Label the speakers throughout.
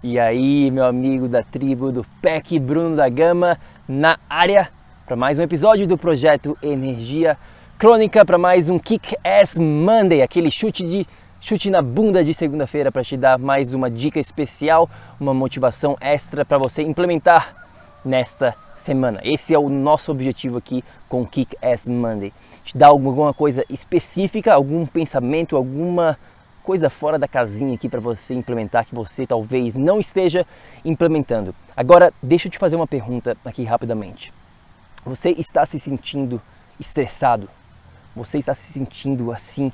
Speaker 1: E aí, meu amigo da tribo do PEC Bruno da Gama na área para mais um episódio do projeto Energia Crônica para mais um Kick Ass Monday, aquele chute de chute na bunda de segunda-feira para te dar mais uma dica especial, uma motivação extra para você implementar nesta semana. Esse é o nosso objetivo aqui com Kick Ass Monday. Te dar alguma coisa específica, algum pensamento, alguma coisa fora da casinha aqui para você implementar que você talvez não esteja implementando. Agora, deixa eu te fazer uma pergunta aqui rapidamente. Você está se sentindo estressado? Você está se sentindo assim,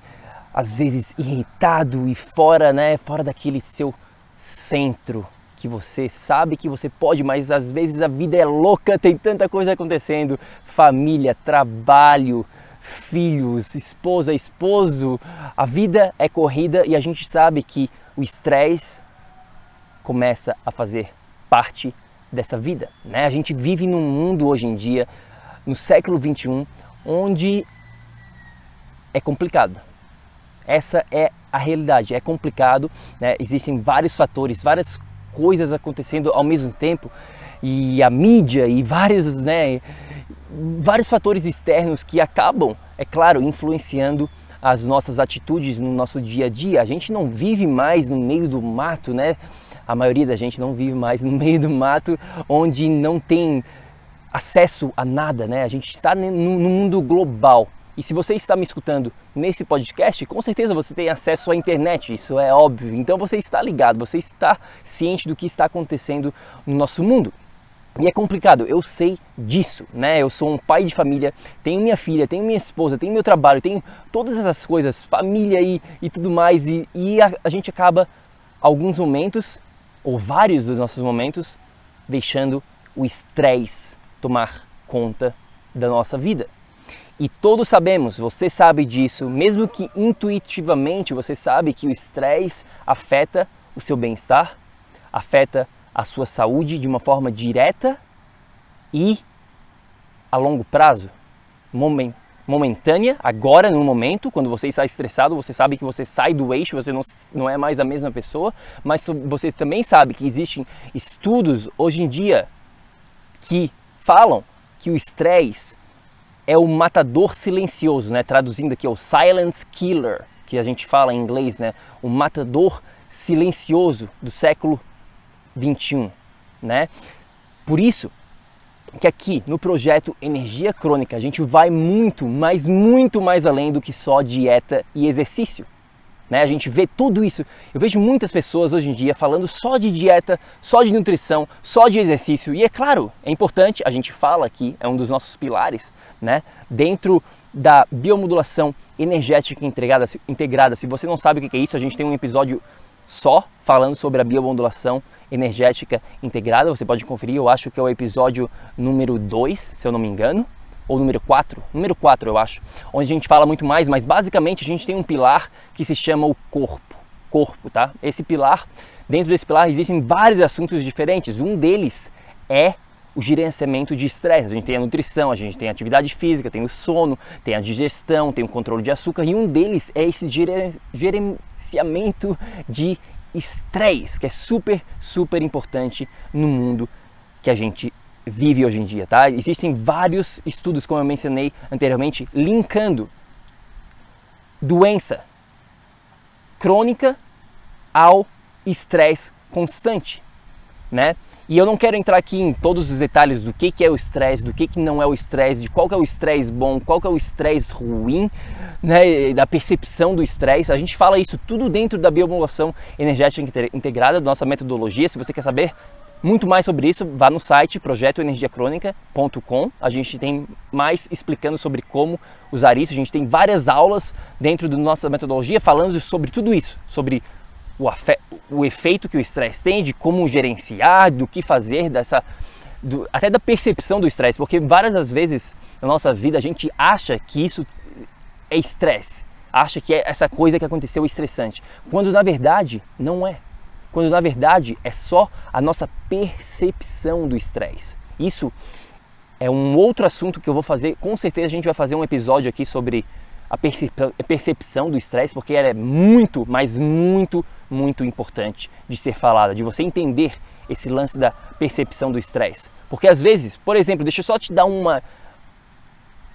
Speaker 1: às vezes irritado e fora, né, fora daquele seu centro que você sabe que você pode, mas às vezes a vida é louca, tem tanta coisa acontecendo, família, trabalho, filhos, esposa, esposo. A vida é corrida e a gente sabe que o estresse começa a fazer parte dessa vida. Né? A gente vive num mundo hoje em dia, no século 21, onde é complicado. Essa é a realidade, é complicado, né? existem vários fatores, várias coisas acontecendo ao mesmo tempo e a mídia e várias, né, vários fatores externos que acabam, é claro, influenciando as nossas atitudes no nosso dia a dia. A gente não vive mais no meio do mato, né? A maioria da gente não vive mais no meio do mato, onde não tem acesso a nada, né? A gente está no mundo global. E se você está me escutando nesse podcast, com certeza você tem acesso à internet, isso é óbvio. Então você está ligado, você está ciente do que está acontecendo no nosso mundo. E é complicado, eu sei disso, né? Eu sou um pai de família, tenho minha filha, tenho minha esposa, tenho meu trabalho, tenho todas essas coisas, família e, e tudo mais, e, e a, a gente acaba, alguns momentos, ou vários dos nossos momentos, deixando o estresse tomar conta da nossa vida. E todos sabemos, você sabe disso, mesmo que intuitivamente você sabe que o estresse afeta o seu bem-estar, afeta a sua saúde de uma forma direta e a longo prazo, momentânea, agora no momento, quando você está estressado, você sabe que você sai do eixo, você não, não é mais a mesma pessoa, mas você também sabe que existem estudos hoje em dia que falam que o estresse é o matador silencioso, né? Traduzindo aqui, é o silent killer, que a gente fala em inglês, né? O matador silencioso do século 21, né? Por isso que aqui no projeto Energia Crônica a gente vai muito, mas muito mais além do que só dieta e exercício. Né? A gente vê tudo isso. Eu vejo muitas pessoas hoje em dia falando só de dieta, só de nutrição, só de exercício. E é claro, é importante, a gente fala aqui, é um dos nossos pilares, né? Dentro da biomodulação energética integrada, integrada. Se você não sabe o que é isso, a gente tem um episódio só falando sobre a biomodulação energética integrada. Você pode conferir, eu acho que é o episódio número 2, se eu não me engano, ou número 4, número 4 eu acho, onde a gente fala muito mais, mas basicamente a gente tem um pilar que se chama o corpo. Corpo, tá? Esse pilar, dentro desse pilar existem vários assuntos diferentes. Um deles é o gerenciamento de estresse. A gente tem a nutrição, a gente tem a atividade física, tem o sono, tem a digestão, tem o controle de açúcar e um deles é esse gerenciamento de estresse, que é super, super importante no mundo que a gente vive hoje em dia, tá? Existem vários estudos, como eu mencionei anteriormente, linkando doença crônica ao estresse constante, né? E eu não quero entrar aqui em todos os detalhes do que, que é o estresse, do que, que não é o estresse, de qual que é o estresse bom, qual que é o estresse ruim, né, da percepção do estresse. A gente fala isso tudo dentro da biomodulação energética integrada, da nossa metodologia. Se você quer saber muito mais sobre isso, vá no site projetoenergiacronica.com. A gente tem mais explicando sobre como usar isso. A gente tem várias aulas dentro da nossa metodologia falando sobre tudo isso, sobre o, o efeito que o estresse tem, de como gerenciar, do que fazer, dessa, do, até da percepção do estresse, porque várias das vezes na nossa vida a gente acha que isso é estresse, acha que é essa coisa que aconteceu estressante, quando na verdade não é. Quando na verdade é só a nossa percepção do estresse. Isso é um outro assunto que eu vou fazer, com certeza a gente vai fazer um episódio aqui sobre a percepção do estresse, porque ela é muito, mas muito, muito importante de ser falada, de você entender esse lance da percepção do estresse. Porque às vezes, por exemplo, deixa eu só te dar uma,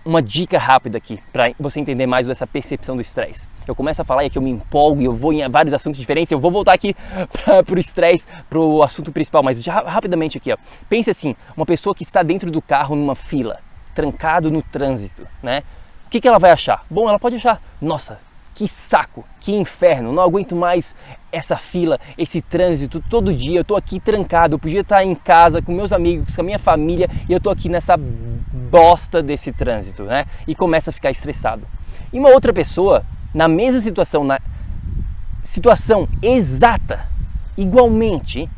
Speaker 1: uma dica rápida aqui para você entender mais dessa percepção do estresse. Eu começo a falar e aqui eu me empolgo e eu vou em vários assuntos diferentes. Eu vou voltar aqui para o estresse, para o assunto principal, mas já, rapidamente aqui. Ó. Pense assim: uma pessoa que está dentro do carro numa fila, trancado no trânsito, né? O que, que ela vai achar? Bom, ela pode achar: nossa, que saco, que inferno, não aguento mais essa fila, esse trânsito todo dia. Eu tô aqui trancado, eu podia estar em casa com meus amigos, com a minha família e eu tô aqui nessa bosta desse trânsito, né? E começa a ficar estressado. E uma outra pessoa, na mesma situação, na situação exata, igualmente,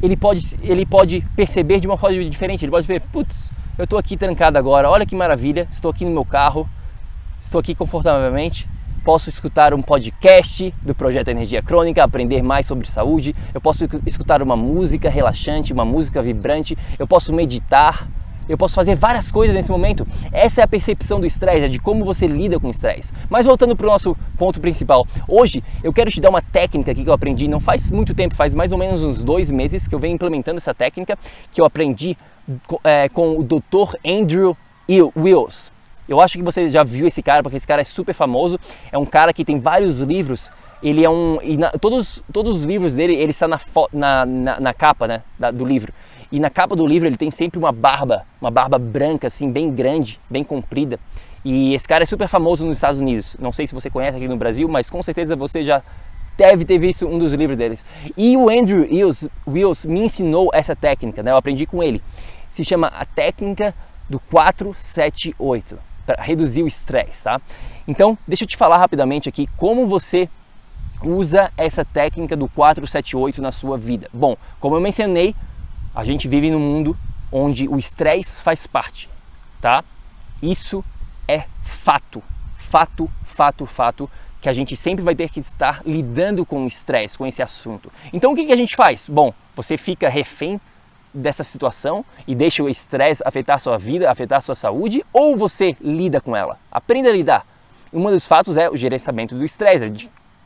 Speaker 1: ele pode, ele pode perceber de uma forma diferente. Ele pode ver, putz, eu estou aqui trancado agora, olha que maravilha, estou aqui no meu carro, estou aqui confortavelmente, posso escutar um podcast do Projeto Energia Crônica, aprender mais sobre saúde, eu posso escutar uma música relaxante, uma música vibrante, eu posso meditar, eu posso fazer várias coisas nesse momento. Essa é a percepção do estresse, é de como você lida com o estresse. Mas voltando para o nosso ponto principal, hoje eu quero te dar uma técnica aqui que eu aprendi não faz muito tempo, faz mais ou menos uns dois meses que eu venho implementando essa técnica que eu aprendi é, com o Dr. Andrew Wills. Eu acho que você já viu esse cara, porque esse cara é super famoso. É um cara que tem vários livros. Ele é um. Na, todos, todos os livros dele, ele está na, na, na, na capa né, da, do livro. E na capa do livro ele tem sempre uma barba, uma barba branca, assim, bem grande, bem comprida. E esse cara é super famoso nos Estados Unidos. Não sei se você conhece aqui no Brasil, mas com certeza você já deve ter visto um dos livros deles. E o Andrew Wills, Wills me ensinou essa técnica, né? Eu aprendi com ele. Se chama a técnica do 478 para reduzir o estresse, tá? Então, deixa eu te falar rapidamente aqui como você usa essa técnica do 478 na sua vida. Bom, como eu mencionei, a gente vive num mundo onde o estresse faz parte, tá? Isso é fato, fato, fato, fato que a gente sempre vai ter que estar lidando com o estresse, com esse assunto. Então o que, que a gente faz? Bom, você fica refém dessa situação e deixa o estresse afetar sua vida, afetar sua saúde, ou você lida com ela? Aprenda a lidar. Um dos fatos é o gerenciamento do estresse, é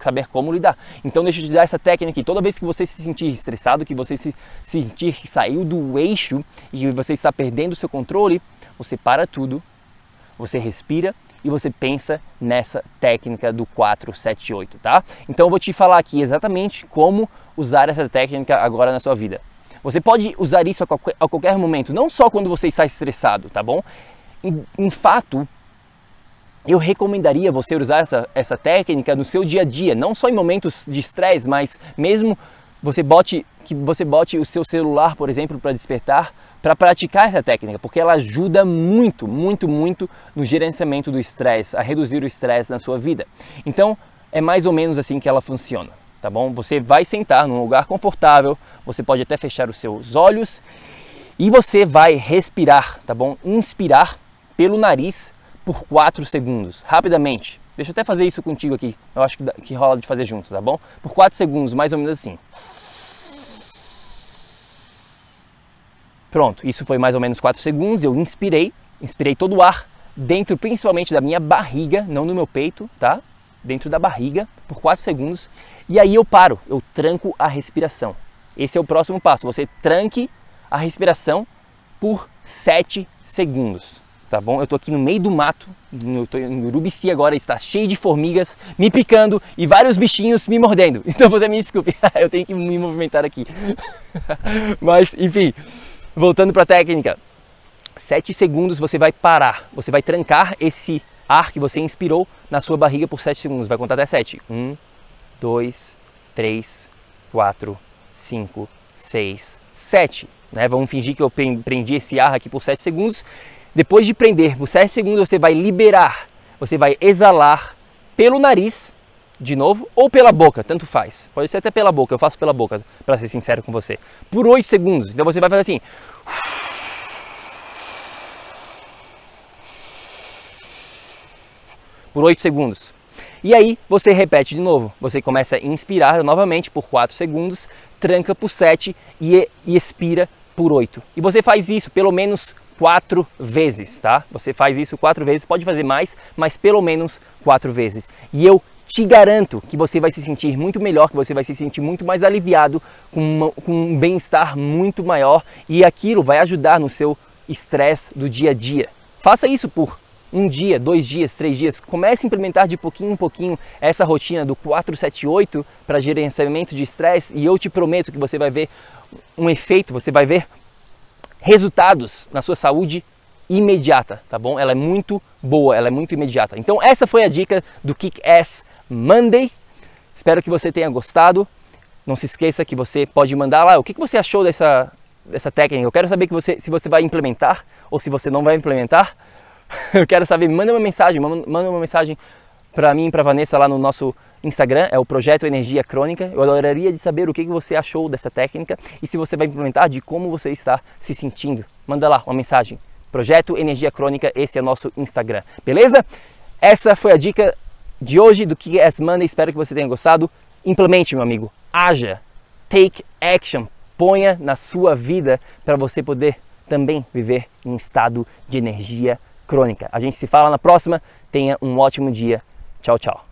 Speaker 1: saber como lidar. Então deixa eu te dar essa técnica aqui. Toda vez que você se sentir estressado, que você se sentir que saiu do eixo e você está perdendo o seu controle, você para tudo, você respira e você pensa nessa técnica do 478, tá? Então eu vou te falar aqui exatamente como usar essa técnica agora na sua vida. Você pode usar isso a qualquer, a qualquer momento, não só quando você está estressado, tá bom? Em, em fato, eu recomendaria você usar essa, essa técnica no seu dia a dia, não só em momentos de estresse, mas mesmo você bote que você bote o seu celular, por exemplo, para despertar, para praticar essa técnica, porque ela ajuda muito, muito, muito no gerenciamento do estresse, a reduzir o estresse na sua vida. Então, é mais ou menos assim que ela funciona tá bom? Você vai sentar num lugar confortável, você pode até fechar os seus olhos e você vai respirar, tá bom? Inspirar pelo nariz por 4 segundos, rapidamente. Deixa eu até fazer isso contigo aqui, eu acho que, que rola de fazer juntos, tá bom? Por 4 segundos, mais ou menos assim. Pronto, isso foi mais ou menos 4 segundos. Eu inspirei, inspirei todo o ar dentro principalmente da minha barriga, não no meu peito, tá? Dentro da barriga por 4 segundos. E aí eu paro, eu tranco a respiração. Esse é o próximo passo. Você tranque a respiração por 7 segundos tá bom? Eu tô aqui no meio do mato, eu tô em Urubici agora, está cheio de formigas me picando e vários bichinhos me mordendo. Então você me desculpe, eu tenho que me movimentar aqui. Mas, enfim, voltando para a técnica. 7 segundos você vai parar, você vai trancar esse ar que você inspirou na sua barriga por 7 segundos. Vai contar até 7. 1, 2, 3, 4, 5, 6, 7. Né? Vamos fingir que eu prendi esse ar aqui por 7 segundos depois de prender por 7 segundos, você vai liberar, você vai exalar pelo nariz, de novo, ou pela boca, tanto faz. Pode ser até pela boca, eu faço pela boca, para ser sincero com você. Por 8 segundos. Então você vai fazer assim. Por 8 segundos. E aí você repete de novo. Você começa a inspirar novamente por 4 segundos, tranca por 7 e, expira por 8. E você faz isso pelo menos quatro vezes, tá? Você faz isso quatro vezes, pode fazer mais, mas pelo menos quatro vezes. E eu te garanto que você vai se sentir muito melhor, que você vai se sentir muito mais aliviado, com, uma, com um bem-estar muito maior e aquilo vai ajudar no seu estresse do dia a dia. Faça isso por um dia, dois dias, três dias. Comece a implementar de pouquinho em pouquinho essa rotina do 478 para gerenciamento de estresse e eu te prometo que você vai ver um efeito, você vai ver resultados na sua saúde imediata, tá bom? Ela é muito boa, ela é muito imediata. Então essa foi a dica do Kick Ass Monday. Espero que você tenha gostado. Não se esqueça que você pode mandar lá o que você achou dessa, dessa técnica. Eu quero saber que você, se você vai implementar ou se você não vai implementar. Eu quero saber, manda uma mensagem, manda uma mensagem para mim para Vanessa lá no nosso Instagram, é o Projeto Energia Crônica. Eu adoraria de saber o que você achou dessa técnica e se você vai implementar, de como você está se sentindo. Manda lá uma mensagem. Projeto Energia Crônica, esse é o nosso Instagram. Beleza? Essa foi a dica de hoje do que é Monday. Espero que você tenha gostado. Implemente, meu amigo. Haja. Take action. Ponha na sua vida para você poder também viver em estado de energia crônica. A gente se fala na próxima. Tenha um ótimo dia. Tchau, tchau.